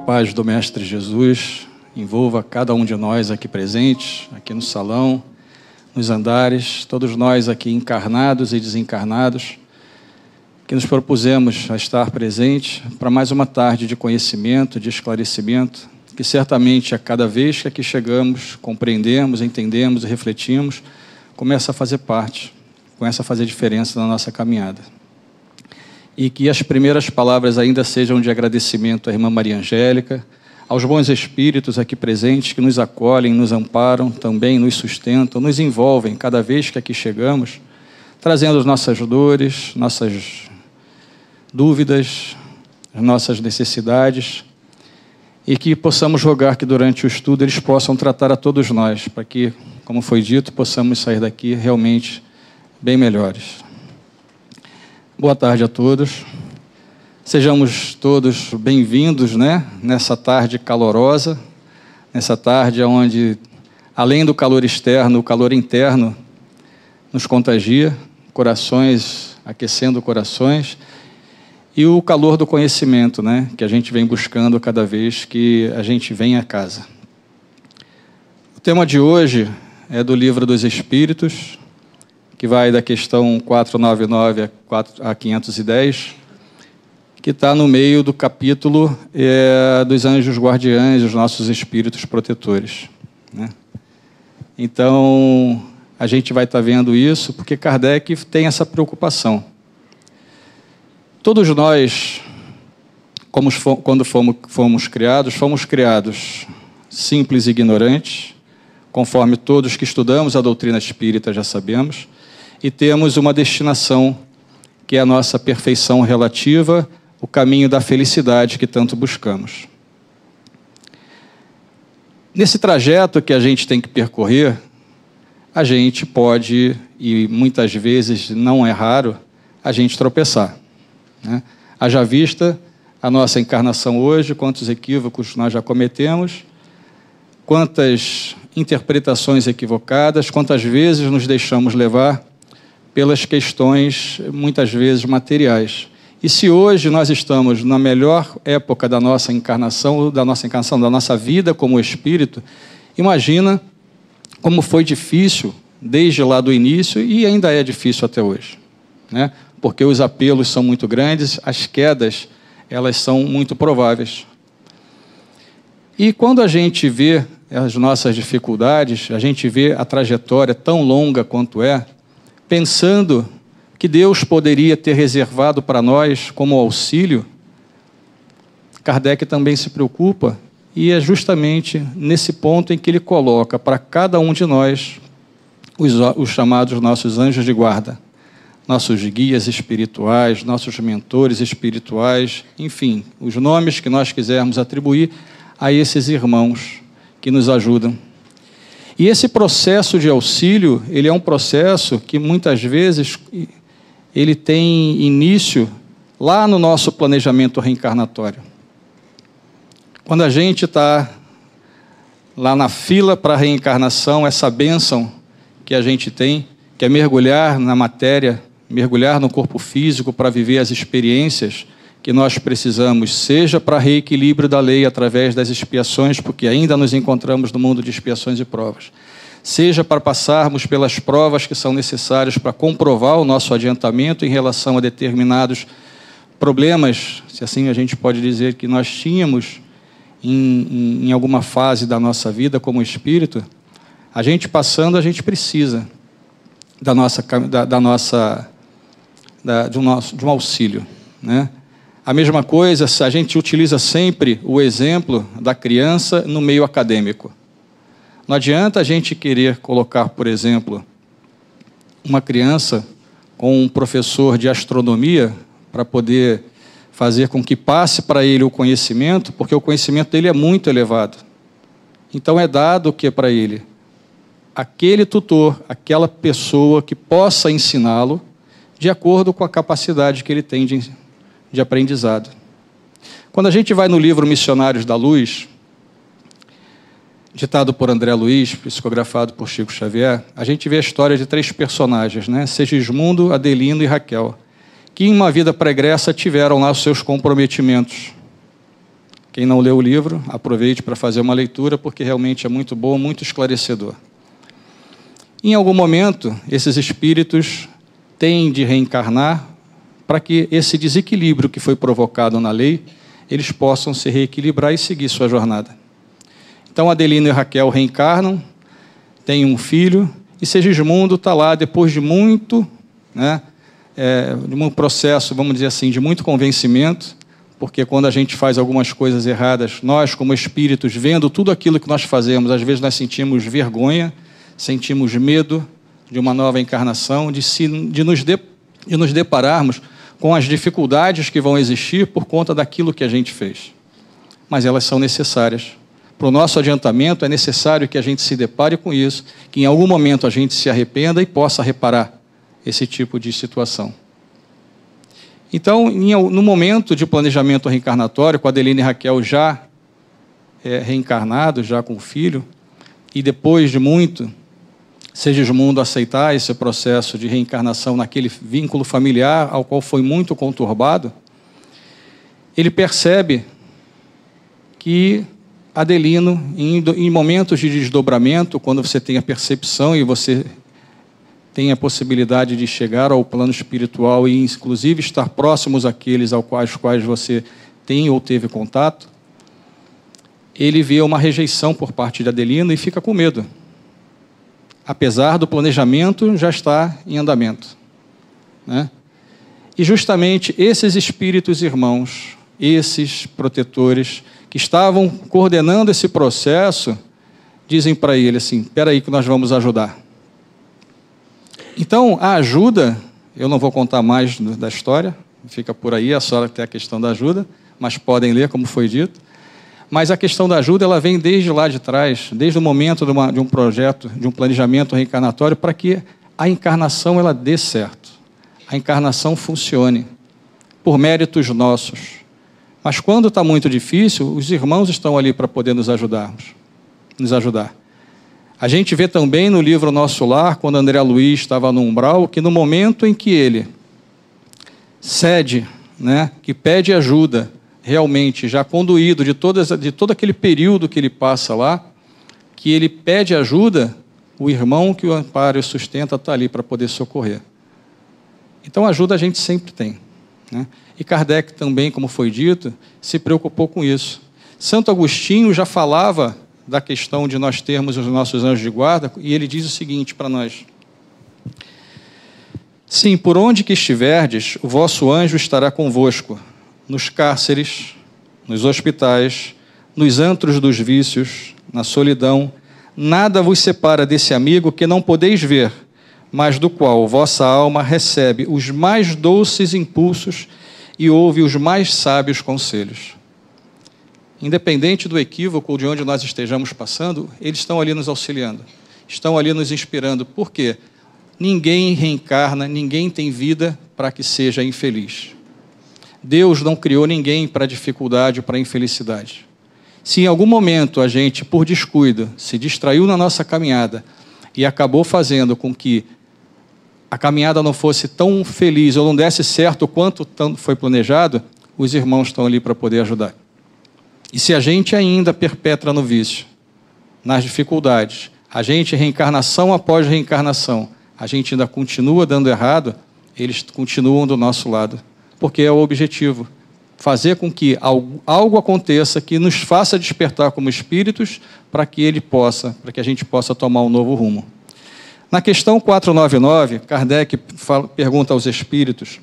paz do Mestre Jesus envolva cada um de nós aqui presentes, aqui no salão, nos andares, todos nós aqui encarnados e desencarnados, que nos propusemos a estar presentes para mais uma tarde de conhecimento, de esclarecimento, que certamente a cada vez que aqui chegamos, compreendemos, entendemos e refletimos, começa a fazer parte, começa a fazer diferença na nossa caminhada e que as primeiras palavras ainda sejam de agradecimento à irmã Maria Angélica, aos bons espíritos aqui presentes que nos acolhem, nos amparam, também nos sustentam, nos envolvem cada vez que aqui chegamos, trazendo as nossas dores, nossas dúvidas, as nossas necessidades, e que possamos rogar que durante o estudo eles possam tratar a todos nós, para que, como foi dito, possamos sair daqui realmente bem melhores. Boa tarde a todos. Sejamos todos bem-vindos, né? Nessa tarde calorosa, nessa tarde onde, além do calor externo, o calor interno nos contagia, corações aquecendo corações, e o calor do conhecimento, né? Que a gente vem buscando cada vez que a gente vem a casa. O tema de hoje é do Livro dos Espíritos, que vai da questão 499 a 510, que está no meio do capítulo é, dos anjos guardiães, os nossos espíritos protetores. Né? Então, a gente vai estar tá vendo isso porque Kardec tem essa preocupação. Todos nós, quando fomos, fomos criados, fomos criados simples e ignorantes, conforme todos que estudamos a doutrina espírita já sabemos e temos uma destinação que é a nossa perfeição relativa, o caminho da felicidade que tanto buscamos. Nesse trajeto que a gente tem que percorrer, a gente pode, e muitas vezes não é raro, a gente tropeçar. Né? Haja vista a nossa encarnação hoje, quantos equívocos nós já cometemos, quantas interpretações equivocadas, quantas vezes nos deixamos levar pelas questões, muitas vezes, materiais. E se hoje nós estamos na melhor época da nossa encarnação, da nossa encarnação, da nossa vida como espírito, imagina como foi difícil desde lá do início e ainda é difícil até hoje, né? Porque os apelos são muito grandes, as quedas elas são muito prováveis. E quando a gente vê as nossas dificuldades, a gente vê a trajetória tão longa quanto é, pensando que Deus poderia ter reservado para nós como auxílio, Kardec também se preocupa e é justamente nesse ponto em que ele coloca para cada um de nós os, os chamados nossos anjos de guarda, nossos guias espirituais, nossos mentores espirituais, enfim, os nomes que nós quisermos atribuir a esses irmãos que nos ajudam e esse processo de auxílio, ele é um processo que muitas vezes ele tem início lá no nosso planejamento reencarnatório. Quando a gente está lá na fila para a reencarnação, essa bênção que a gente tem, que é mergulhar na matéria, mergulhar no corpo físico para viver as experiências que nós precisamos, seja para reequilíbrio da lei através das expiações, porque ainda nos encontramos no mundo de expiações e provas, seja para passarmos pelas provas que são necessárias para comprovar o nosso adiantamento em relação a determinados problemas, se assim a gente pode dizer que nós tínhamos em, em, em alguma fase da nossa vida como espírito, a gente passando, a gente precisa da nossa, da, da nossa, da, de, um nosso, de um auxílio, né? A mesma coisa, a gente utiliza sempre o exemplo da criança no meio acadêmico. Não adianta a gente querer colocar, por exemplo, uma criança com um professor de astronomia para poder fazer com que passe para ele o conhecimento, porque o conhecimento dele é muito elevado. Então é dado o que para ele? Aquele tutor, aquela pessoa que possa ensiná-lo de acordo com a capacidade que ele tem de de aprendizado. Quando a gente vai no livro Missionários da Luz, ditado por André Luiz, psicografado por Chico Xavier, a gente vê a história de três personagens, né? Segismundo, Adelino e Raquel, que em uma vida pregressa tiveram lá os seus comprometimentos. Quem não leu o livro, aproveite para fazer uma leitura, porque realmente é muito bom, muito esclarecedor. Em algum momento, esses espíritos têm de reencarnar para que esse desequilíbrio que foi provocado na lei, eles possam se reequilibrar e seguir sua jornada. Então Adelino e Raquel reencarnam, têm um filho, e Segismundo está lá depois de muito, né, é, de um processo, vamos dizer assim, de muito convencimento, porque quando a gente faz algumas coisas erradas, nós, como espíritos, vendo tudo aquilo que nós fazemos, às vezes nós sentimos vergonha, sentimos medo de uma nova encarnação, de, se, de, nos, de, de nos depararmos com as dificuldades que vão existir por conta daquilo que a gente fez. Mas elas são necessárias para o nosso adiantamento, é necessário que a gente se depare com isso, que em algum momento a gente se arrependa e possa reparar esse tipo de situação. Então, no momento de planejamento reencarnatório, com Adeline e Raquel já é, reencarnados, já com o filho, e depois de muito, Segismundo aceitar esse processo de reencarnação naquele vínculo familiar ao qual foi muito conturbado, ele percebe que Adelino, em, em momentos de desdobramento, quando você tem a percepção e você tem a possibilidade de chegar ao plano espiritual e, inclusive, estar próximos àqueles aos quais, quais você tem ou teve contato, ele vê uma rejeição por parte de Adelino e fica com medo. Apesar do planejamento já estar em andamento. Né? E justamente esses espíritos irmãos, esses protetores, que estavam coordenando esse processo dizem para ele assim: espera aí que nós vamos ajudar. Então, a ajuda, eu não vou contar mais da história, fica por aí, a senhora tem a questão da ajuda, mas podem ler como foi dito. Mas a questão da ajuda, ela vem desde lá de trás, desde o momento de, uma, de um projeto, de um planejamento reencarnatório, para que a encarnação ela dê certo, a encarnação funcione, por méritos nossos. Mas quando está muito difícil, os irmãos estão ali para poder nos ajudarmos, nos ajudar. A gente vê também no livro Nosso Lar, quando André Luiz estava no umbral, que no momento em que ele cede, né, que pede ajuda, realmente já conduído de, todas, de todo aquele período que ele passa lá, que ele pede ajuda, o irmão que o ampara e sustenta está ali para poder socorrer. Então, ajuda a gente sempre tem. Né? E Kardec também, como foi dito, se preocupou com isso. Santo Agostinho já falava da questão de nós termos os nossos anjos de guarda, e ele diz o seguinte para nós: Sim, por onde que estiverdes, o vosso anjo estará convosco, nos cárceres, nos hospitais, nos antros dos vícios, na solidão, nada vos separa desse amigo que não podeis ver, mas do qual vossa alma recebe os mais doces impulsos e ouve os mais sábios conselhos. Independente do equívoco ou de onde nós estejamos passando, eles estão ali nos auxiliando, estão ali nos inspirando. Por quê? Ninguém reencarna, ninguém tem vida para que seja infeliz. Deus não criou ninguém para dificuldade, para infelicidade. Se em algum momento a gente, por descuido, se distraiu na nossa caminhada e acabou fazendo com que a caminhada não fosse tão feliz ou não desse certo quanto foi planejado, os irmãos estão ali para poder ajudar. E se a gente ainda perpetra no vício, nas dificuldades, a gente reencarnação após reencarnação, a gente ainda continua dando errado, eles continuam do nosso lado, porque é o objetivo fazer com que algo, aconteça que nos faça despertar como espíritos para que ele possa, para que a gente possa tomar um novo rumo. Na questão 499, Kardec fala, pergunta aos espíritos: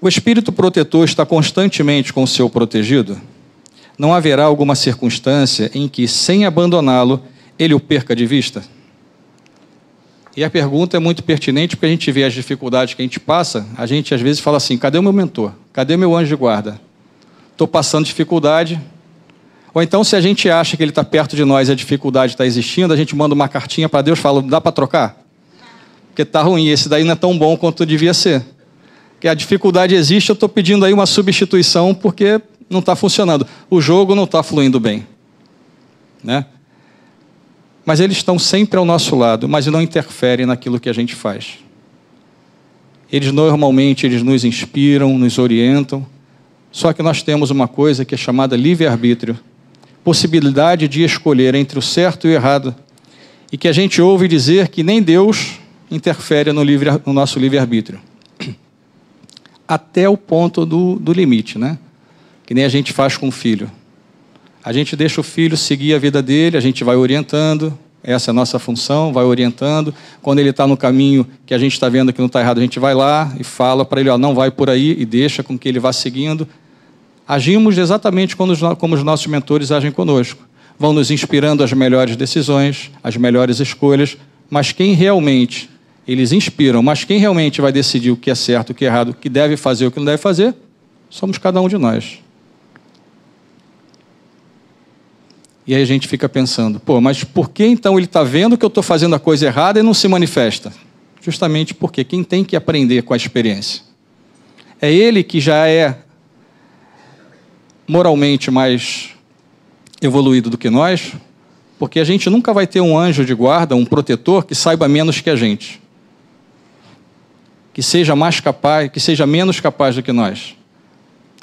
O espírito protetor está constantemente com o seu protegido? Não haverá alguma circunstância em que, sem abandoná-lo, ele o perca de vista? E a pergunta é muito pertinente porque a gente vê as dificuldades que a gente passa, a gente às vezes fala assim: cadê o meu mentor? Cadê meu anjo de guarda? Estou passando dificuldade, ou então, se a gente acha que ele está perto de nós e a dificuldade está existindo, a gente manda uma cartinha para Deus e fala: dá para trocar? Porque está ruim, esse daí não é tão bom quanto devia ser. que a dificuldade existe, eu estou pedindo aí uma substituição porque não está funcionando. O jogo não está fluindo bem. Né? Mas eles estão sempre ao nosso lado, mas não interferem naquilo que a gente faz. Eles normalmente eles nos inspiram, nos orientam. Só que nós temos uma coisa que é chamada livre-arbítrio, possibilidade de escolher entre o certo e o errado, e que a gente ouve dizer que nem Deus interfere no, livre, no nosso livre-arbítrio. Até o ponto do, do limite, né? Que nem a gente faz com o filho. A gente deixa o filho seguir a vida dele, a gente vai orientando, essa é a nossa função, vai orientando. Quando ele está no caminho que a gente está vendo que não está errado, a gente vai lá e fala para ele, ó, não vai por aí, e deixa com que ele vá seguindo. Agimos exatamente como os nossos mentores agem conosco. Vão nos inspirando as melhores decisões, as melhores escolhas, mas quem realmente, eles inspiram, mas quem realmente vai decidir o que é certo, o que é errado, o que deve fazer, o que não deve fazer, somos cada um de nós. E aí a gente fica pensando, pô, mas por que então ele está vendo que eu estou fazendo a coisa errada e não se manifesta? Justamente porque quem tem que aprender com a experiência? É ele que já é moralmente mais evoluído do que nós, porque a gente nunca vai ter um anjo de guarda, um protetor que saiba menos que a gente. Que seja mais capaz, que seja menos capaz do que nós.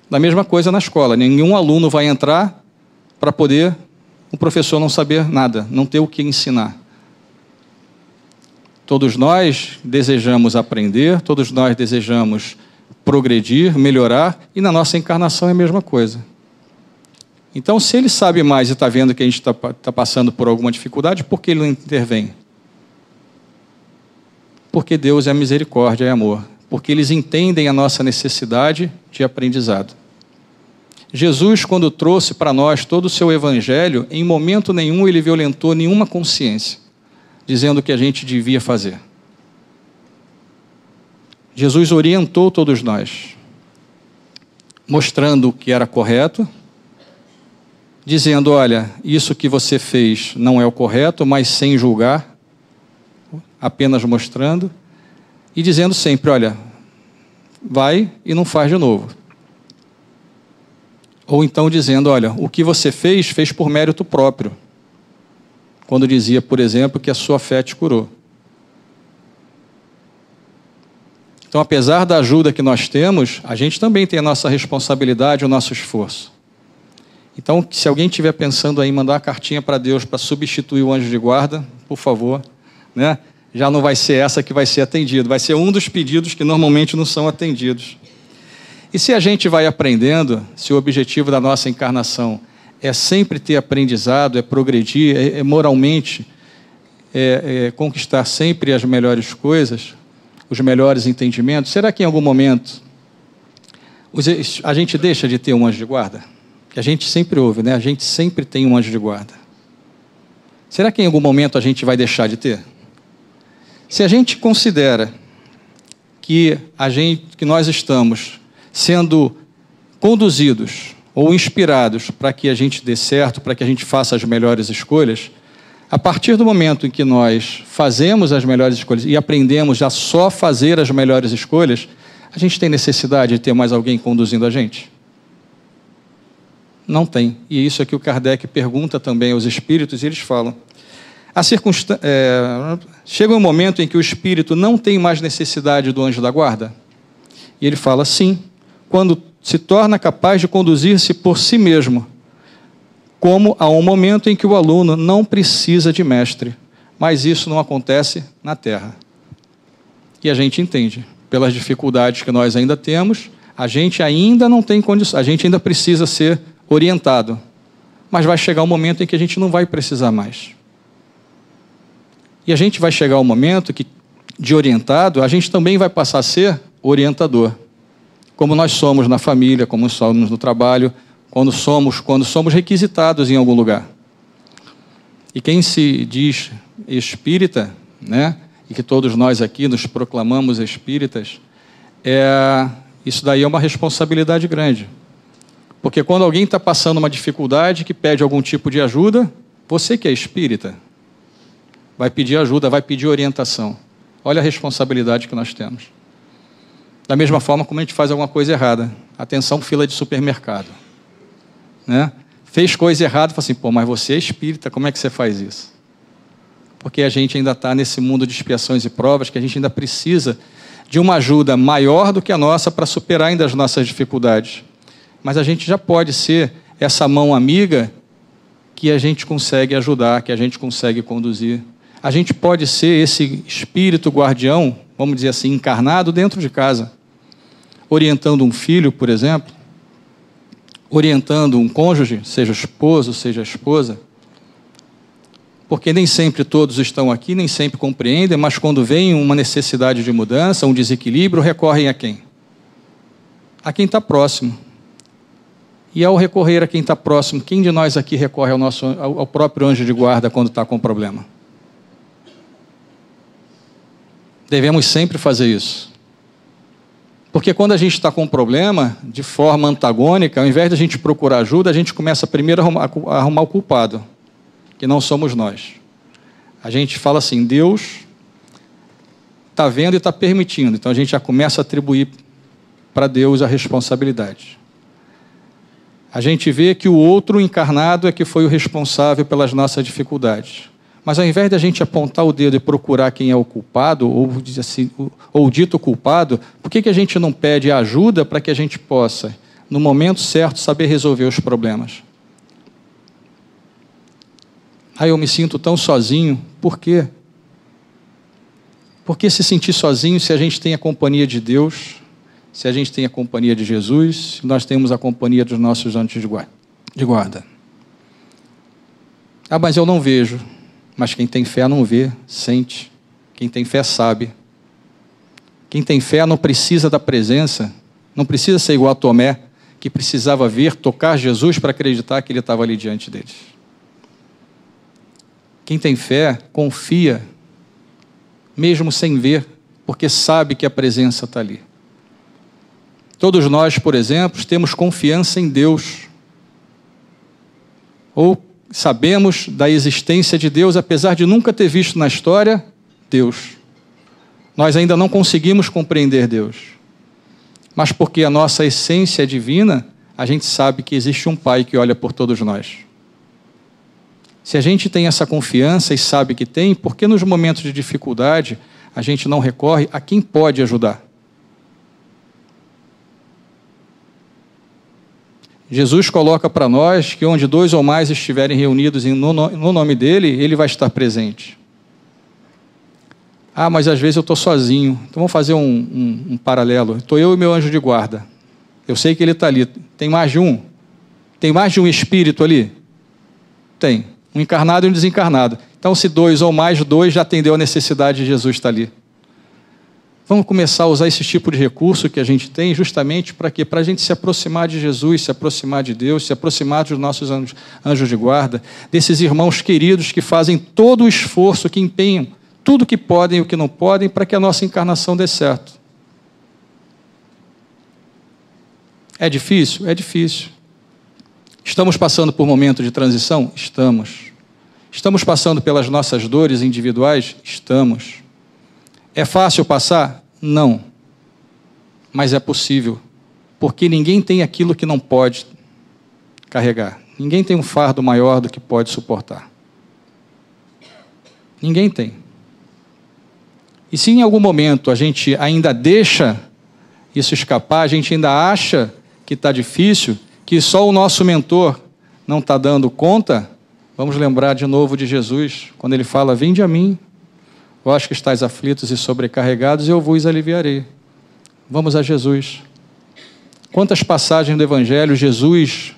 Da mesma coisa na escola, nenhum aluno vai entrar para poder o professor não saber nada, não ter o que ensinar. Todos nós desejamos aprender, todos nós desejamos progredir, melhorar, e na nossa encarnação é a mesma coisa. Então, se ele sabe mais e está vendo que a gente está tá passando por alguma dificuldade, por que ele não intervém? Porque Deus é misericórdia e amor. Porque eles entendem a nossa necessidade de aprendizado. Jesus, quando trouxe para nós todo o seu evangelho, em momento nenhum ele violentou nenhuma consciência, dizendo o que a gente devia fazer. Jesus orientou todos nós, mostrando o que era correto, dizendo: olha, isso que você fez não é o correto, mas sem julgar, apenas mostrando, e dizendo sempre: olha, vai e não faz de novo. Ou então dizendo: olha, o que você fez, fez por mérito próprio. Quando dizia, por exemplo, que a sua fé te curou. Então, apesar da ajuda que nós temos, a gente também tem a nossa responsabilidade, o nosso esforço. Então, se alguém estiver pensando em mandar uma cartinha para Deus para substituir o anjo de guarda, por favor, né? já não vai ser essa que vai ser atendido, vai ser um dos pedidos que normalmente não são atendidos. E se a gente vai aprendendo, se o objetivo da nossa encarnação é sempre ter aprendizado, é progredir, é, é moralmente é, é conquistar sempre as melhores coisas, os melhores entendimentos, será que em algum momento a gente deixa de ter um anjo de guarda? Que a gente sempre ouve, né? A gente sempre tem um anjo de guarda. Será que em algum momento a gente vai deixar de ter? Se a gente considera que a gente, que nós estamos sendo conduzidos ou inspirados para que a gente dê certo, para que a gente faça as melhores escolhas, a partir do momento em que nós fazemos as melhores escolhas e aprendemos a só fazer as melhores escolhas, a gente tem necessidade de ter mais alguém conduzindo a gente? Não tem. E isso é que o Kardec pergunta também aos espíritos, e eles falam. É... Chega um momento em que o espírito não tem mais necessidade do anjo da guarda? E ele fala: sim, quando se torna capaz de conduzir-se por si mesmo, como a um momento em que o aluno não precisa de mestre, mas isso não acontece na Terra. E a gente entende, pelas dificuldades que nós ainda temos, a gente ainda não tem condição, a gente ainda precisa ser orientado. Mas vai chegar um momento em que a gente não vai precisar mais. E a gente vai chegar um momento que, de orientado, a gente também vai passar a ser orientador como nós somos na família, como somos no trabalho, quando somos, quando somos requisitados em algum lugar. E quem se diz espírita, né, e que todos nós aqui nos proclamamos espíritas, é, isso daí é uma responsabilidade grande. Porque quando alguém está passando uma dificuldade, que pede algum tipo de ajuda, você que é espírita, vai pedir ajuda, vai pedir orientação. Olha a responsabilidade que nós temos. Da mesma forma como a gente faz alguma coisa errada. Atenção, fila de supermercado. Né? Fez coisa errada, fala assim, pô, mas você é espírita, como é que você faz isso? Porque a gente ainda está nesse mundo de expiações e provas, que a gente ainda precisa de uma ajuda maior do que a nossa para superar ainda as nossas dificuldades. Mas a gente já pode ser essa mão amiga que a gente consegue ajudar, que a gente consegue conduzir. A gente pode ser esse espírito guardião, vamos dizer assim, encarnado dentro de casa, orientando um filho, por exemplo, orientando um cônjuge, seja esposo, seja esposa, porque nem sempre todos estão aqui, nem sempre compreendem, mas quando vem uma necessidade de mudança, um desequilíbrio, recorrem a quem? A quem está próximo. E ao recorrer a quem está próximo, quem de nós aqui recorre ao, nosso, ao próprio anjo de guarda quando está com problema? Devemos sempre fazer isso. Porque quando a gente está com um problema, de forma antagônica, ao invés de a gente procurar ajuda, a gente começa primeiro a arrumar, arrumar o culpado que não somos nós. A gente fala assim: Deus está vendo e está permitindo, então a gente já começa a atribuir para Deus a responsabilidade. A gente vê que o outro encarnado é que foi o responsável pelas nossas dificuldades. Mas ao invés de a gente apontar o dedo e procurar quem é o culpado, ou, assim, ou dito culpado, por que, que a gente não pede ajuda para que a gente possa, no momento certo, saber resolver os problemas? Ah, eu me sinto tão sozinho. Por quê? Por que se sentir sozinho se a gente tem a companhia de Deus, se a gente tem a companhia de Jesus, se nós temos a companhia dos nossos anjos de guarda? Ah, mas eu não vejo. Mas quem tem fé não vê, sente. Quem tem fé sabe. Quem tem fé não precisa da presença, não precisa ser igual a Tomé, que precisava ver, tocar Jesus para acreditar que ele estava ali diante deles. Quem tem fé, confia, mesmo sem ver, porque sabe que a presença está ali. Todos nós, por exemplo, temos confiança em Deus. Ou sabemos da existência de Deus, apesar de nunca ter visto na história Deus. Nós ainda não conseguimos compreender Deus. Mas porque a nossa essência é divina, a gente sabe que existe um Pai que olha por todos nós. Se a gente tem essa confiança e sabe que tem, por que nos momentos de dificuldade a gente não recorre a quem pode ajudar? Jesus coloca para nós que onde dois ou mais estiverem reunidos no nome dele, ele vai estar presente. Ah, mas às vezes eu estou sozinho. Então vamos fazer um, um, um paralelo. Estou eu e meu anjo de guarda. Eu sei que ele está ali. Tem mais de um? Tem mais de um espírito ali? Tem um encarnado e um desencarnado. Então, se dois ou mais dois já atendeu a necessidade de Jesus estar ali. Vamos começar a usar esse tipo de recurso que a gente tem justamente para quê? Para a gente se aproximar de Jesus, se aproximar de Deus, se aproximar dos nossos anjos de guarda, desses irmãos queridos que fazem todo o esforço, que empenham tudo que podem e o que não podem para que a nossa encarnação dê certo. É difícil? É difícil. Estamos passando por momento de transição? Estamos. Estamos passando pelas nossas dores individuais? Estamos. É fácil passar? Não. Mas é possível. Porque ninguém tem aquilo que não pode carregar. Ninguém tem um fardo maior do que pode suportar. Ninguém tem. E se em algum momento a gente ainda deixa isso escapar, a gente ainda acha que está difícil, que só o nosso mentor não está dando conta, vamos lembrar de novo de Jesus, quando ele fala: Vinde a mim, vós que estáis aflitos e sobrecarregados, eu vos aliviarei. Vamos a Jesus. Quantas passagens do Evangelho Jesus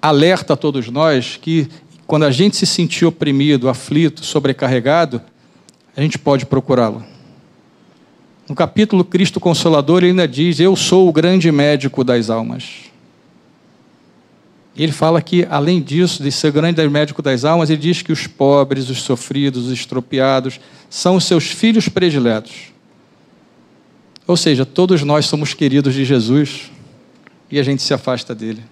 alerta a todos nós que, quando a gente se sentir oprimido, aflito, sobrecarregado, a gente pode procurá-lo. No capítulo Cristo Consolador, ele ainda diz: Eu sou o grande médico das almas. Ele fala que, além disso, de ser grande médico das almas, ele diz que os pobres, os sofridos, os estropiados, são os seus filhos prediletos. Ou seja, todos nós somos queridos de Jesus e a gente se afasta dele.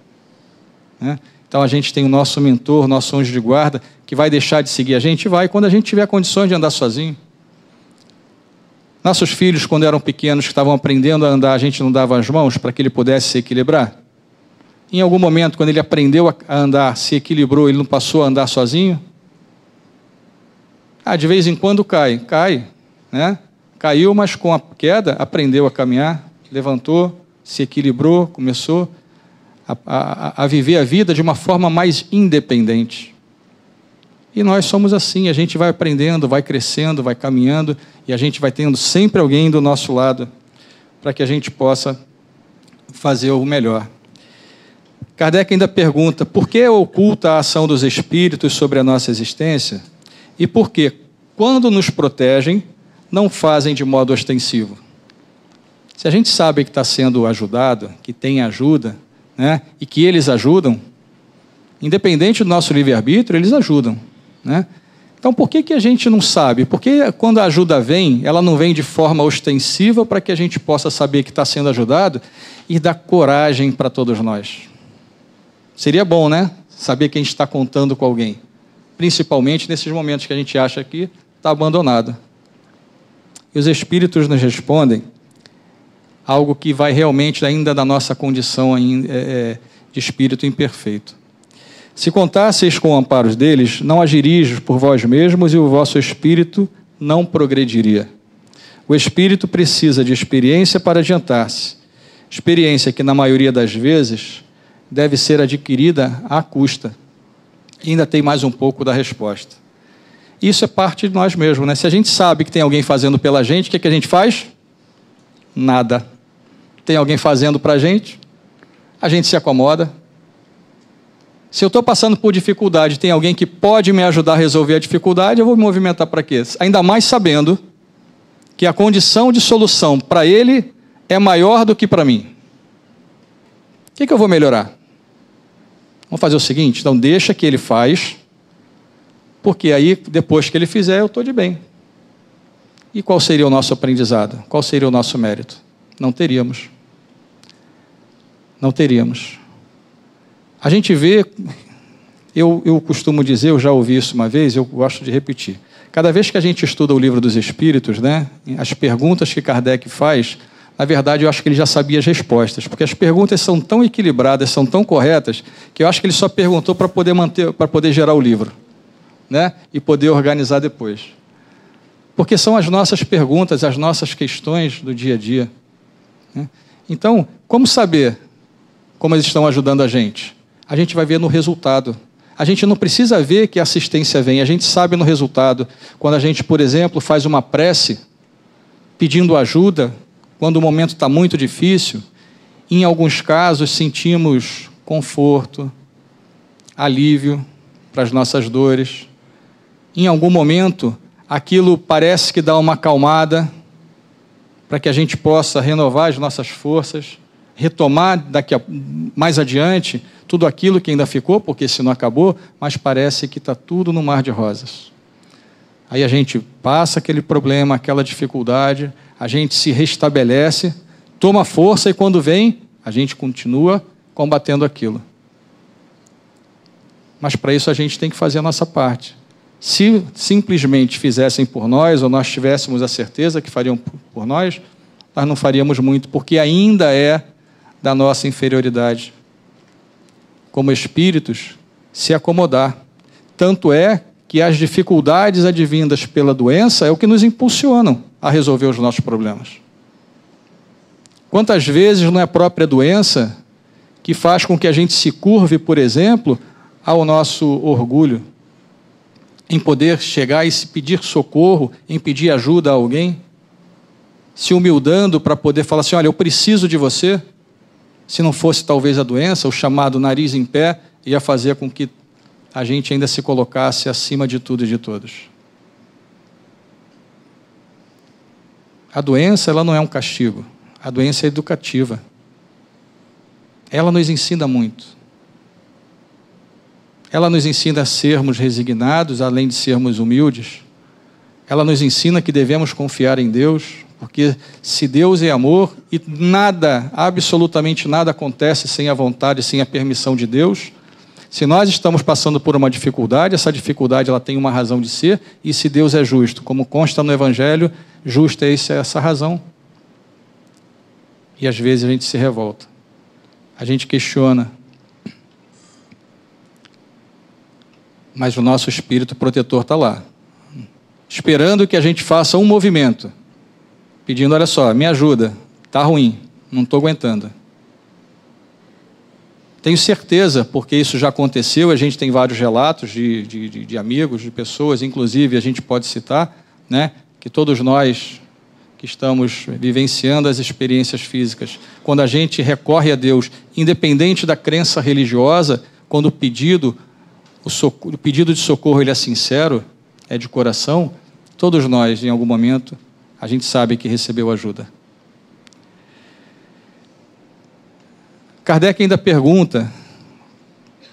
Né? Então a gente tem o nosso mentor, nosso anjo de guarda, que vai deixar de seguir a gente? Vai quando a gente tiver condições de andar sozinho. Nossos filhos, quando eram pequenos, que estavam aprendendo a andar, a gente não dava as mãos para que ele pudesse se equilibrar? Em algum momento, quando ele aprendeu a andar, se equilibrou, ele não passou a andar sozinho? Ah, de vez em quando cai, cai, né? Caiu, mas com a queda aprendeu a caminhar, levantou, se equilibrou, começou a, a, a viver a vida de uma forma mais independente. E nós somos assim, a gente vai aprendendo, vai crescendo, vai caminhando, e a gente vai tendo sempre alguém do nosso lado para que a gente possa fazer o melhor. Kardec ainda pergunta: por que oculta a ação dos espíritos sobre a nossa existência? E por que, quando nos protegem, não fazem de modo ostensivo? Se a gente sabe que está sendo ajudado, que tem ajuda, né, e que eles ajudam, independente do nosso livre-arbítrio, eles ajudam. Né? Então, por que, que a gente não sabe? Porque quando a ajuda vem, ela não vem de forma ostensiva para que a gente possa saber que está sendo ajudado e dar coragem para todos nós. Seria bom, né? Saber que a gente está contando com alguém. Principalmente nesses momentos que a gente acha que está abandonado. E os Espíritos nos respondem algo que vai realmente ainda da nossa condição é, é, de espírito imperfeito. Se contasseis com amparos deles, não agiríeis por vós mesmos e o vosso espírito não progrediria. O espírito precisa de experiência para adiantar-se. Experiência que, na maioria das vezes, deve ser adquirida à custa. E ainda tem mais um pouco da resposta. Isso é parte de nós mesmos, né? Se a gente sabe que tem alguém fazendo pela gente, o que, é que a gente faz? Nada. Tem alguém fazendo para a gente? A gente se acomoda, se eu estou passando por dificuldade, tem alguém que pode me ajudar a resolver a dificuldade, eu vou me movimentar para quê? Ainda mais sabendo que a condição de solução para ele é maior do que para mim. O que, que eu vou melhorar? Vamos fazer o seguinte: então deixa que ele faz, porque aí depois que ele fizer eu estou de bem. E qual seria o nosso aprendizado? Qual seria o nosso mérito? Não teríamos. Não teríamos. A gente vê, eu, eu costumo dizer, eu já ouvi isso uma vez, eu gosto de repetir. Cada vez que a gente estuda o livro dos Espíritos, né, as perguntas que Kardec faz, na verdade eu acho que ele já sabia as respostas, porque as perguntas são tão equilibradas, são tão corretas, que eu acho que ele só perguntou para poder manter, para poder gerar o livro, né, e poder organizar depois. Porque são as nossas perguntas, as nossas questões do dia a dia. Né? Então, como saber como eles estão ajudando a gente? a gente vai ver no resultado. A gente não precisa ver que a assistência vem, a gente sabe no resultado. Quando a gente, por exemplo, faz uma prece pedindo ajuda, quando o momento está muito difícil, em alguns casos sentimos conforto, alívio para as nossas dores. Em algum momento, aquilo parece que dá uma acalmada para que a gente possa renovar as nossas forças, retomar daqui a, mais adiante tudo aquilo que ainda ficou, porque se não acabou, mas parece que está tudo no mar de rosas. Aí a gente passa aquele problema, aquela dificuldade, a gente se restabelece, toma força e quando vem, a gente continua combatendo aquilo. Mas para isso a gente tem que fazer a nossa parte. Se simplesmente fizessem por nós, ou nós tivéssemos a certeza que fariam por nós, nós não faríamos muito, porque ainda é da nossa inferioridade como espíritos, se acomodar. Tanto é que as dificuldades advindas pela doença é o que nos impulsionam a resolver os nossos problemas. Quantas vezes não é a própria doença que faz com que a gente se curve, por exemplo, ao nosso orgulho, em poder chegar e se pedir socorro, em pedir ajuda a alguém, se humildando para poder falar assim: olha, eu preciso de você. Se não fosse talvez a doença, o chamado nariz em pé ia fazer com que a gente ainda se colocasse acima de tudo e de todos. A doença, ela não é um castigo. A doença é educativa. Ela nos ensina muito. Ela nos ensina a sermos resignados, além de sermos humildes. Ela nos ensina que devemos confiar em Deus, porque se Deus é amor e nada, absolutamente nada acontece sem a vontade, sem a permissão de Deus, Se nós estamos passando por uma dificuldade, essa dificuldade ela tem uma razão de ser, e se Deus é justo, como consta no Evangelho, justa é essa razão. E às vezes a gente se revolta, a gente questiona, mas o nosso espírito protetor está lá, esperando que a gente faça um movimento, pedindo: olha só, me ajuda, está ruim, não estou aguentando. Tenho certeza, porque isso já aconteceu, a gente tem vários relatos de, de, de, amigos, de pessoas, inclusive a gente pode citar, né, que todos nós que estamos vivenciando as experiências físicas, quando a gente recorre a Deus, independente da crença religiosa, quando o pedido, o, socorro, o pedido de socorro ele é sincero, é de coração, todos nós, em algum momento, a gente sabe que recebeu ajuda. Kardec ainda pergunta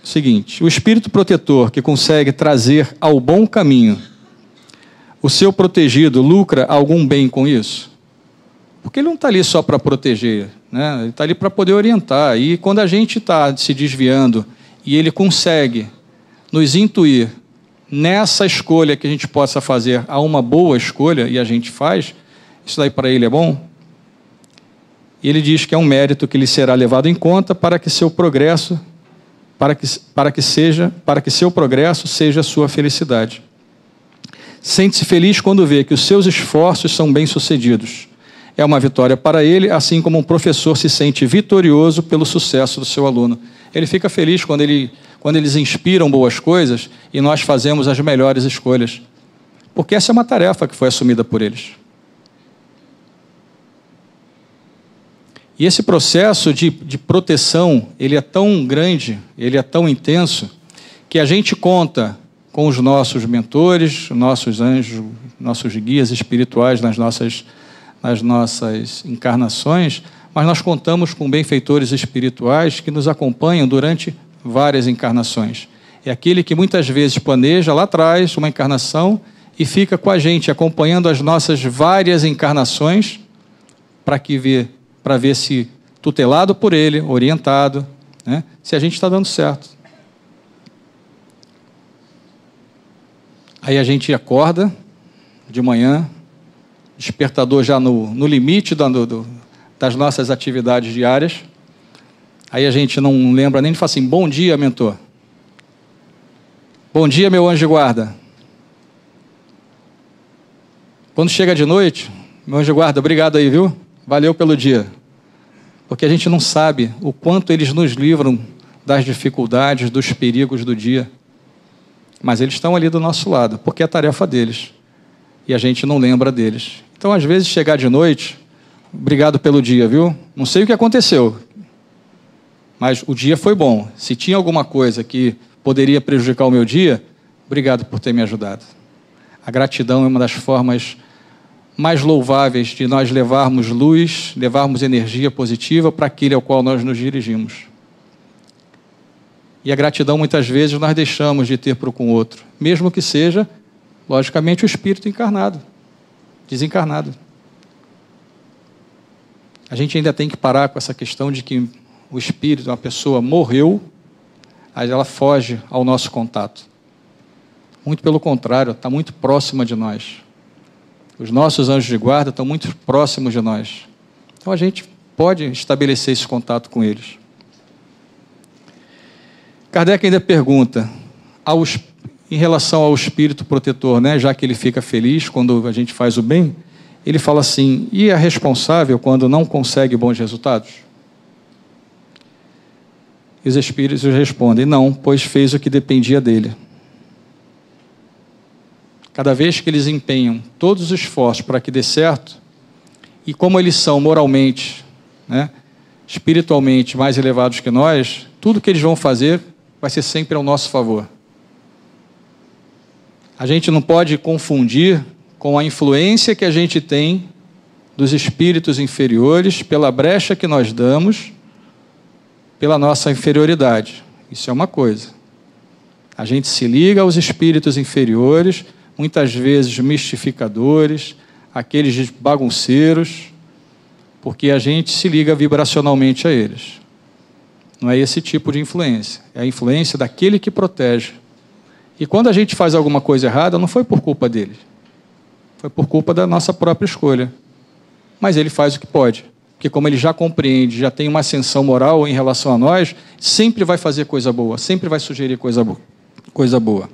o seguinte: o espírito protetor que consegue trazer ao bom caminho o seu protegido lucra algum bem com isso? Porque ele não está ali só para proteger, né? ele está ali para poder orientar. E quando a gente está se desviando e ele consegue nos intuir nessa escolha que a gente possa fazer a uma boa escolha, e a gente faz, isso daí para ele é bom? E ele diz que é um mérito que lhe será levado em conta para que seu progresso, para que, para que seja, para que seu progresso seja sua felicidade. Sente-se feliz quando vê que os seus esforços são bem-sucedidos. É uma vitória para ele, assim como um professor se sente vitorioso pelo sucesso do seu aluno. Ele fica feliz quando, ele, quando eles inspiram boas coisas e nós fazemos as melhores escolhas. Porque essa é uma tarefa que foi assumida por eles. E esse processo de, de proteção, ele é tão grande, ele é tão intenso, que a gente conta com os nossos mentores, nossos anjos, nossos guias espirituais nas nossas, nas nossas encarnações, mas nós contamos com benfeitores espirituais que nos acompanham durante várias encarnações. É aquele que muitas vezes planeja lá atrás uma encarnação e fica com a gente, acompanhando as nossas várias encarnações, para que vê para ver se, tutelado por ele, orientado, né, se a gente está dando certo. Aí a gente acorda de manhã, despertador já no, no limite da, do, das nossas atividades diárias. Aí a gente não lembra nem de falar assim: bom dia, mentor. Bom dia, meu anjo guarda. Quando chega de noite, meu anjo guarda, obrigado aí, viu? Valeu pelo dia. Porque a gente não sabe o quanto eles nos livram das dificuldades, dos perigos do dia. Mas eles estão ali do nosso lado, porque é tarefa deles. E a gente não lembra deles. Então, às vezes, chegar de noite, obrigado pelo dia, viu? Não sei o que aconteceu, mas o dia foi bom. Se tinha alguma coisa que poderia prejudicar o meu dia, obrigado por ter me ajudado. A gratidão é uma das formas mais louváveis de nós levarmos luz, levarmos energia positiva para aquele ao qual nós nos dirigimos. E a gratidão, muitas vezes, nós deixamos de ter para com o outro, mesmo que seja, logicamente, o espírito encarnado, desencarnado. A gente ainda tem que parar com essa questão de que o espírito, uma pessoa morreu, aí ela foge ao nosso contato. Muito pelo contrário, está muito próxima de nós. Os nossos anjos de guarda estão muito próximos de nós. Então a gente pode estabelecer esse contato com eles. Kardec ainda pergunta, em relação ao espírito protetor, né, já que ele fica feliz quando a gente faz o bem, ele fala assim: e é responsável quando não consegue bons resultados? E os espíritos respondem: não, pois fez o que dependia dele. Cada vez que eles empenham todos os esforços para que dê certo, e como eles são moralmente, né, espiritualmente mais elevados que nós, tudo que eles vão fazer vai ser sempre ao nosso favor. A gente não pode confundir com a influência que a gente tem dos espíritos inferiores pela brecha que nós damos pela nossa inferioridade. Isso é uma coisa. A gente se liga aos espíritos inferiores muitas vezes mistificadores, aqueles bagunceiros, porque a gente se liga vibracionalmente a eles. Não é esse tipo de influência. É a influência daquele que protege. E quando a gente faz alguma coisa errada, não foi por culpa dele. Foi por culpa da nossa própria escolha. Mas ele faz o que pode. Porque, como ele já compreende, já tem uma ascensão moral em relação a nós, sempre vai fazer coisa boa, sempre vai sugerir coisa boa. Coisa boa.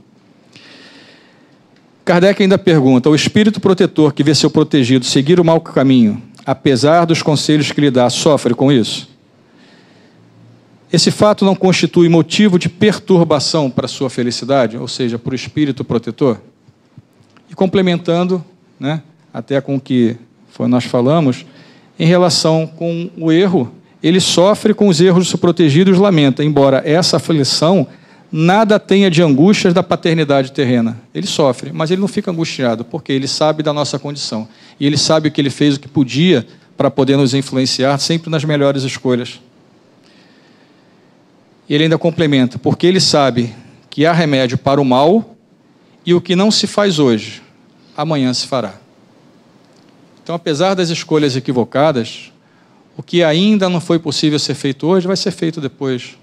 Kardec ainda pergunta: o espírito protetor que vê seu protegido seguir o mau caminho, apesar dos conselhos que lhe dá, sofre com isso? Esse fato não constitui motivo de perturbação para sua felicidade, ou seja, para o espírito protetor? E complementando, né, até com o que foi, nós falamos, em relação com o erro, ele sofre com os erros do seu protegido e os lamenta, embora essa aflição nada tenha de angústias da paternidade terrena. Ele sofre, mas ele não fica angustiado, porque ele sabe da nossa condição. E ele sabe que ele fez, o que podia, para poder nos influenciar sempre nas melhores escolhas. Ele ainda complementa, porque ele sabe que há remédio para o mal e o que não se faz hoje, amanhã se fará. Então, apesar das escolhas equivocadas, o que ainda não foi possível ser feito hoje vai ser feito depois.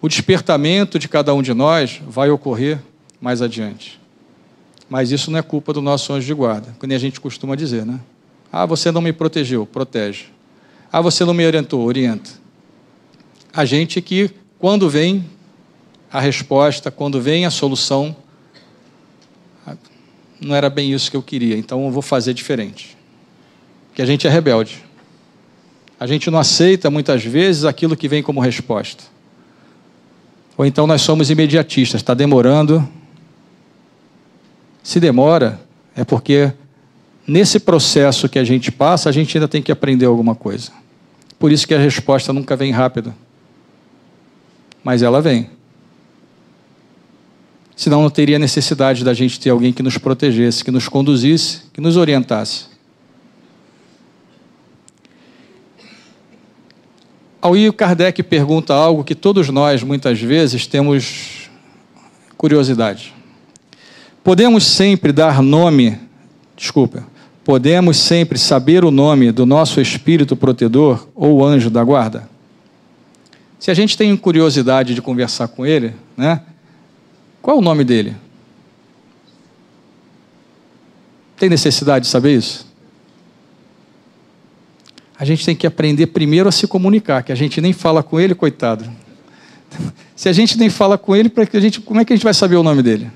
O despertamento de cada um de nós vai ocorrer mais adiante. Mas isso não é culpa do nosso anjo de guarda, como a gente costuma dizer, né? Ah, você não me protegeu, protege. Ah, você não me orientou, orienta a gente que, quando vem a resposta, quando vem a solução, não era bem isso que eu queria, então eu vou fazer diferente. Que a gente é rebelde. A gente não aceita muitas vezes aquilo que vem como resposta. Ou então nós somos imediatistas, está demorando. Se demora, é porque nesse processo que a gente passa, a gente ainda tem que aprender alguma coisa. Por isso que a resposta nunca vem rápido mas ela vem. Senão não teria necessidade da gente ter alguém que nos protegesse, que nos conduzisse, que nos orientasse. Aí o Kardec pergunta algo que todos nós, muitas vezes, temos curiosidade. Podemos sempre dar nome, desculpa, podemos sempre saber o nome do nosso espírito protetor ou anjo da guarda? Se a gente tem curiosidade de conversar com ele, né? Qual é o nome dele? Tem necessidade de saber isso? A gente tem que aprender primeiro a se comunicar, que a gente nem fala com ele, coitado. Se a gente nem fala com ele, a gente, como é que a gente vai saber o nome dele?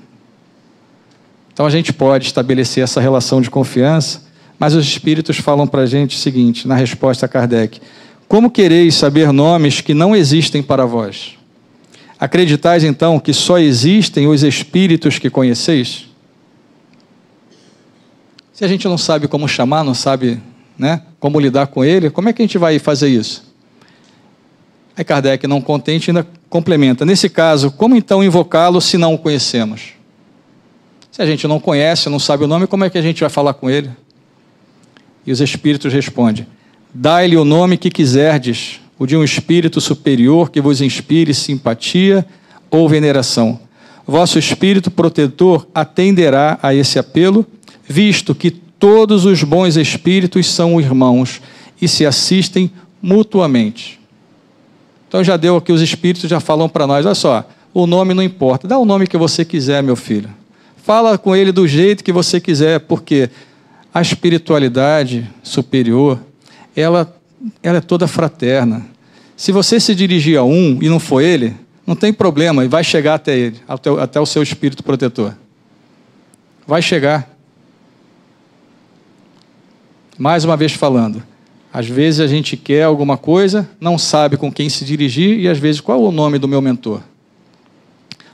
Então a gente pode estabelecer essa relação de confiança, mas os espíritos falam para a gente o seguinte, na resposta a Kardec: como quereis saber nomes que não existem para vós? Acreditais então que só existem os espíritos que conheceis? Se a gente não sabe como chamar, não sabe né, como lidar com ele, como é que a gente vai fazer isso? Aí Kardec, não contente, ainda complementa. Nesse caso, como então invocá-lo se não o conhecemos? Se a gente não conhece, não sabe o nome, como é que a gente vai falar com ele? E os espíritos respondem: Dai-lhe o nome que quiserdes, o de um espírito superior que vos inspire simpatia ou veneração. Vosso espírito protetor atenderá a esse apelo, visto que todos os bons espíritos são irmãos e se assistem mutuamente. Então já deu aqui, os espíritos já falam para nós: olha só, o nome não importa, dá o nome que você quiser, meu filho. Fala com ele do jeito que você quiser, porque a espiritualidade superior ela, ela é toda fraterna. Se você se dirigir a um e não for ele, não tem problema, e vai chegar até ele, até, até o seu espírito protetor. Vai chegar. Mais uma vez falando, às vezes a gente quer alguma coisa, não sabe com quem se dirigir e às vezes qual é o nome do meu mentor.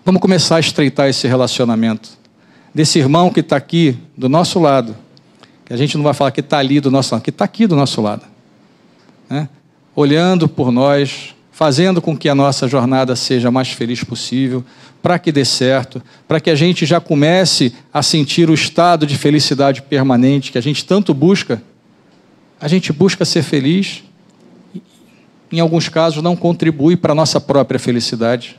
Vamos começar a estreitar esse relacionamento. Desse irmão que está aqui do nosso lado, que a gente não vai falar que está ali do nosso lado, que está aqui do nosso lado. Né? Olhando por nós, fazendo com que a nossa jornada seja mais feliz possível, para que dê certo, para que a gente já comece a sentir o estado de felicidade permanente que a gente tanto busca. A gente busca ser feliz, em alguns casos não contribui para a nossa própria felicidade.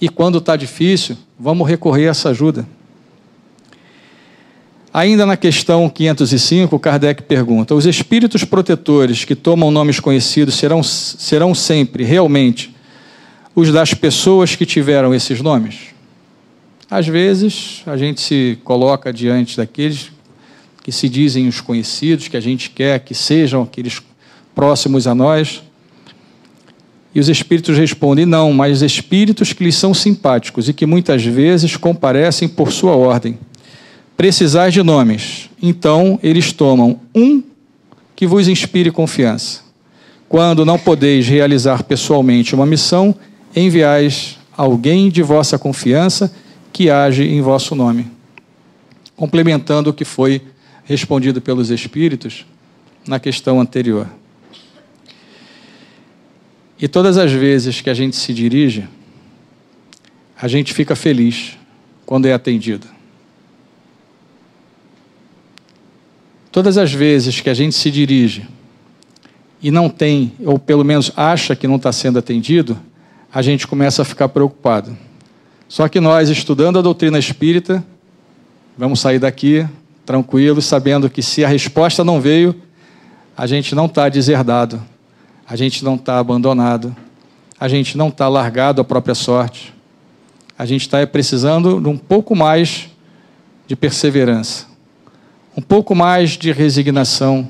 E quando está difícil, vamos recorrer a essa ajuda. Ainda na questão 505, Kardec pergunta: os espíritos protetores que tomam nomes conhecidos serão, serão sempre, realmente, os das pessoas que tiveram esses nomes? Às vezes, a gente se coloca diante daqueles que se dizem os conhecidos, que a gente quer que sejam aqueles próximos a nós. E os espíritos respondem: não, mas espíritos que lhes são simpáticos e que muitas vezes comparecem por sua ordem. Precisais de nomes, então eles tomam um que vos inspire confiança. Quando não podeis realizar pessoalmente uma missão, enviais alguém de vossa confiança que age em vosso nome. Complementando o que foi respondido pelos Espíritos na questão anterior. E todas as vezes que a gente se dirige, a gente fica feliz quando é atendido. Todas as vezes que a gente se dirige e não tem, ou pelo menos acha que não está sendo atendido, a gente começa a ficar preocupado. Só que nós, estudando a doutrina espírita, vamos sair daqui tranquilos, sabendo que se a resposta não veio, a gente não está deserdado, a gente não está abandonado, a gente não está largado à própria sorte. A gente está precisando de um pouco mais de perseverança, um pouco mais de resignação,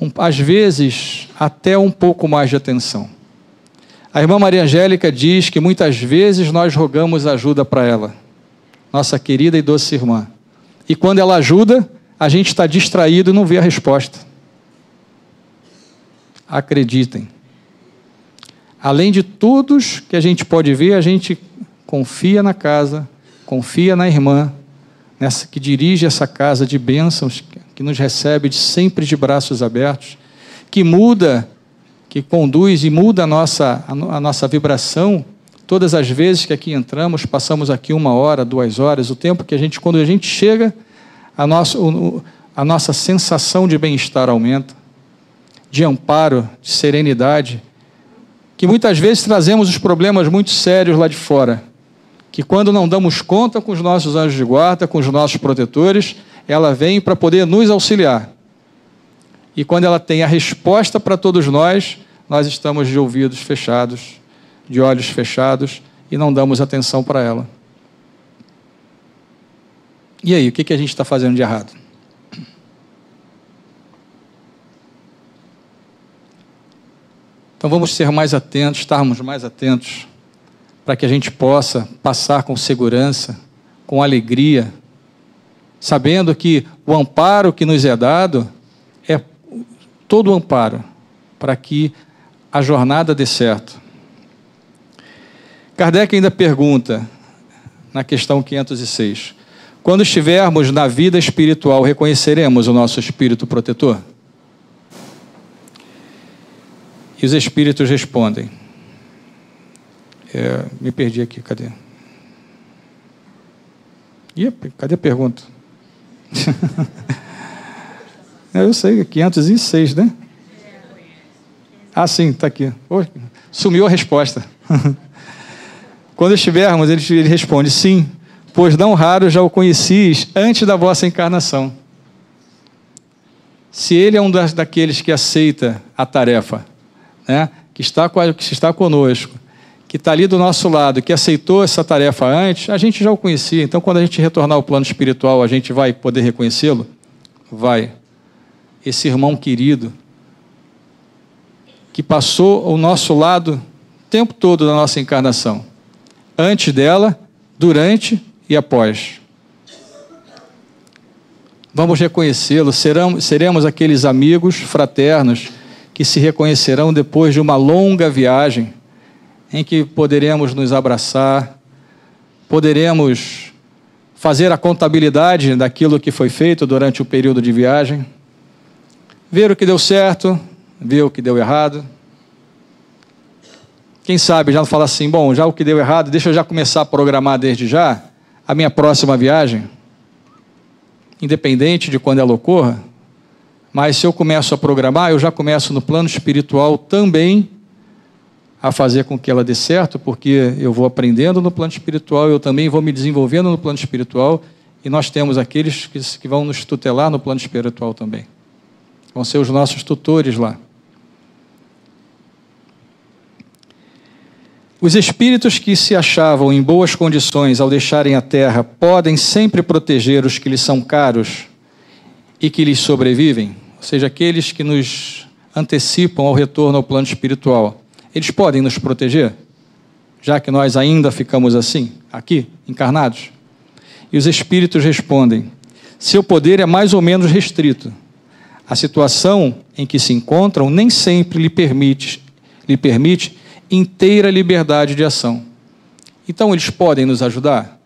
um, às vezes até um pouco mais de atenção. A irmã Maria Angélica diz que muitas vezes nós rogamos ajuda para ela, nossa querida e doce irmã. E quando ela ajuda, a gente está distraído e não vê a resposta. Acreditem. Além de todos que a gente pode ver, a gente confia na casa, confia na irmã, nessa que dirige essa casa de bênçãos, que nos recebe de sempre de braços abertos, que muda, que conduz e muda a nossa, a nossa vibração todas as vezes que aqui entramos, passamos aqui uma hora, duas horas, o tempo que a gente, quando a gente chega, a nossa, a nossa sensação de bem-estar aumenta, de amparo, de serenidade, que muitas vezes trazemos os problemas muito sérios lá de fora, que quando não damos conta com os nossos anjos de guarda, com os nossos protetores, ela vem para poder nos auxiliar. E quando ela tem a resposta para todos nós, nós estamos de ouvidos fechados de olhos fechados e não damos atenção para ela. E aí, o que, que a gente está fazendo de errado? Então vamos ser mais atentos, estarmos mais atentos, para que a gente possa passar com segurança, com alegria, sabendo que o amparo que nos é dado é todo o amparo para que a jornada dê certo. Kardec ainda pergunta, na questão 506, quando estivermos na vida espiritual, reconheceremos o nosso espírito protetor? E os espíritos respondem. É, me perdi aqui, cadê? Ih, cadê a pergunta? Eu sei, 506, né? Ah, sim, está aqui. sumiu a resposta. Quando estivermos, ele, ele responde: Sim, pois não raro já o conhecis antes da vossa encarnação. Se ele é um das, daqueles que aceita a tarefa, né, que, está, que está conosco, que está ali do nosso lado, que aceitou essa tarefa antes, a gente já o conhecia. Então, quando a gente retornar ao plano espiritual, a gente vai poder reconhecê-lo? Vai. Esse irmão querido, que passou ao nosso lado o tempo todo da nossa encarnação antes dela, durante e após. Vamos reconhecê-lo, seremos aqueles amigos fraternos que se reconhecerão depois de uma longa viagem, em que poderemos nos abraçar, poderemos fazer a contabilidade daquilo que foi feito durante o período de viagem, ver o que deu certo, ver o que deu errado quem sabe já fala assim, bom, já o que deu errado, deixa eu já começar a programar desde já a minha próxima viagem, independente de quando ela ocorra. Mas se eu começo a programar, eu já começo no plano espiritual também a fazer com que ela dê certo, porque eu vou aprendendo no plano espiritual, eu também vou me desenvolvendo no plano espiritual e nós temos aqueles que, que vão nos tutelar no plano espiritual também. Vão ser os nossos tutores lá. Os espíritos que se achavam em boas condições ao deixarem a terra podem sempre proteger os que lhes são caros e que lhes sobrevivem, ou seja, aqueles que nos antecipam ao retorno ao plano espiritual. Eles podem nos proteger, já que nós ainda ficamos assim, aqui, encarnados? E os espíritos respondem: seu poder é mais ou menos restrito. A situação em que se encontram nem sempre lhe permite, lhe permite inteira liberdade de ação. Então, eles podem nos ajudar?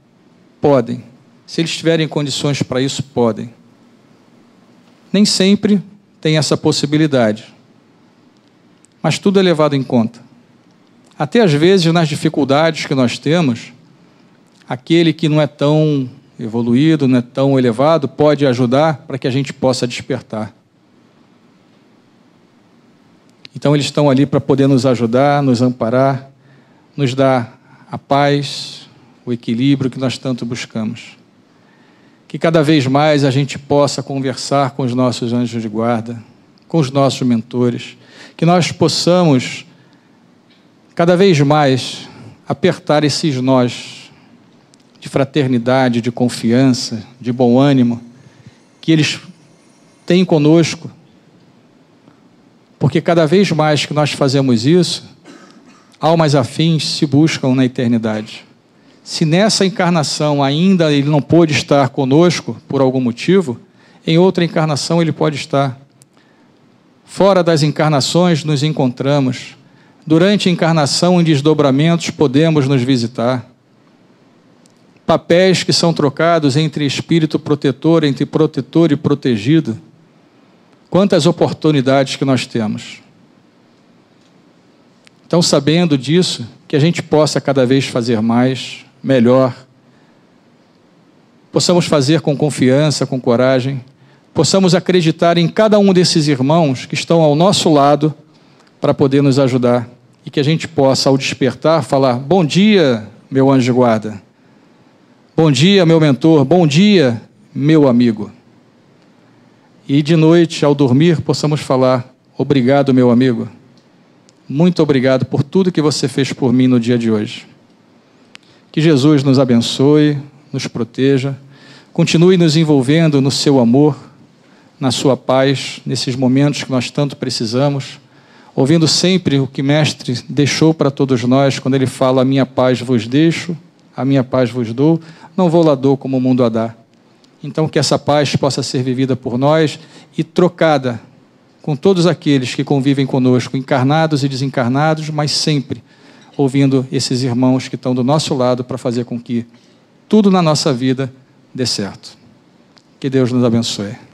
Podem. Se eles tiverem condições para isso, podem. Nem sempre tem essa possibilidade. Mas tudo é levado em conta. Até às vezes, nas dificuldades que nós temos, aquele que não é tão evoluído, não é tão elevado, pode ajudar para que a gente possa despertar. Então, eles estão ali para poder nos ajudar, nos amparar, nos dar a paz, o equilíbrio que nós tanto buscamos. Que cada vez mais a gente possa conversar com os nossos anjos de guarda, com os nossos mentores, que nós possamos cada vez mais apertar esses nós de fraternidade, de confiança, de bom ânimo, que eles têm conosco porque cada vez mais que nós fazemos isso, almas afins se buscam na eternidade. Se nessa encarnação ainda ele não pôde estar conosco por algum motivo, em outra encarnação ele pode estar. Fora das encarnações nos encontramos. Durante a encarnação em desdobramentos podemos nos visitar. Papéis que são trocados entre espírito protetor, entre protetor e protegido Quantas oportunidades que nós temos. Então, sabendo disso, que a gente possa cada vez fazer mais, melhor, possamos fazer com confiança, com coragem, possamos acreditar em cada um desses irmãos que estão ao nosso lado para poder nos ajudar e que a gente possa, ao despertar, falar: Bom dia, meu anjo guarda. Bom dia, meu mentor. Bom dia, meu amigo. E de noite, ao dormir, possamos falar: Obrigado, meu amigo. Muito obrigado por tudo que você fez por mim no dia de hoje. Que Jesus nos abençoe, nos proteja, continue nos envolvendo no seu amor, na sua paz, nesses momentos que nós tanto precisamos, ouvindo sempre o que Mestre deixou para todos nós quando ele fala: A minha paz vos deixo, a minha paz vos dou, não vou lá dou como o mundo a dá. Então, que essa paz possa ser vivida por nós e trocada com todos aqueles que convivem conosco, encarnados e desencarnados, mas sempre ouvindo esses irmãos que estão do nosso lado para fazer com que tudo na nossa vida dê certo. Que Deus nos abençoe.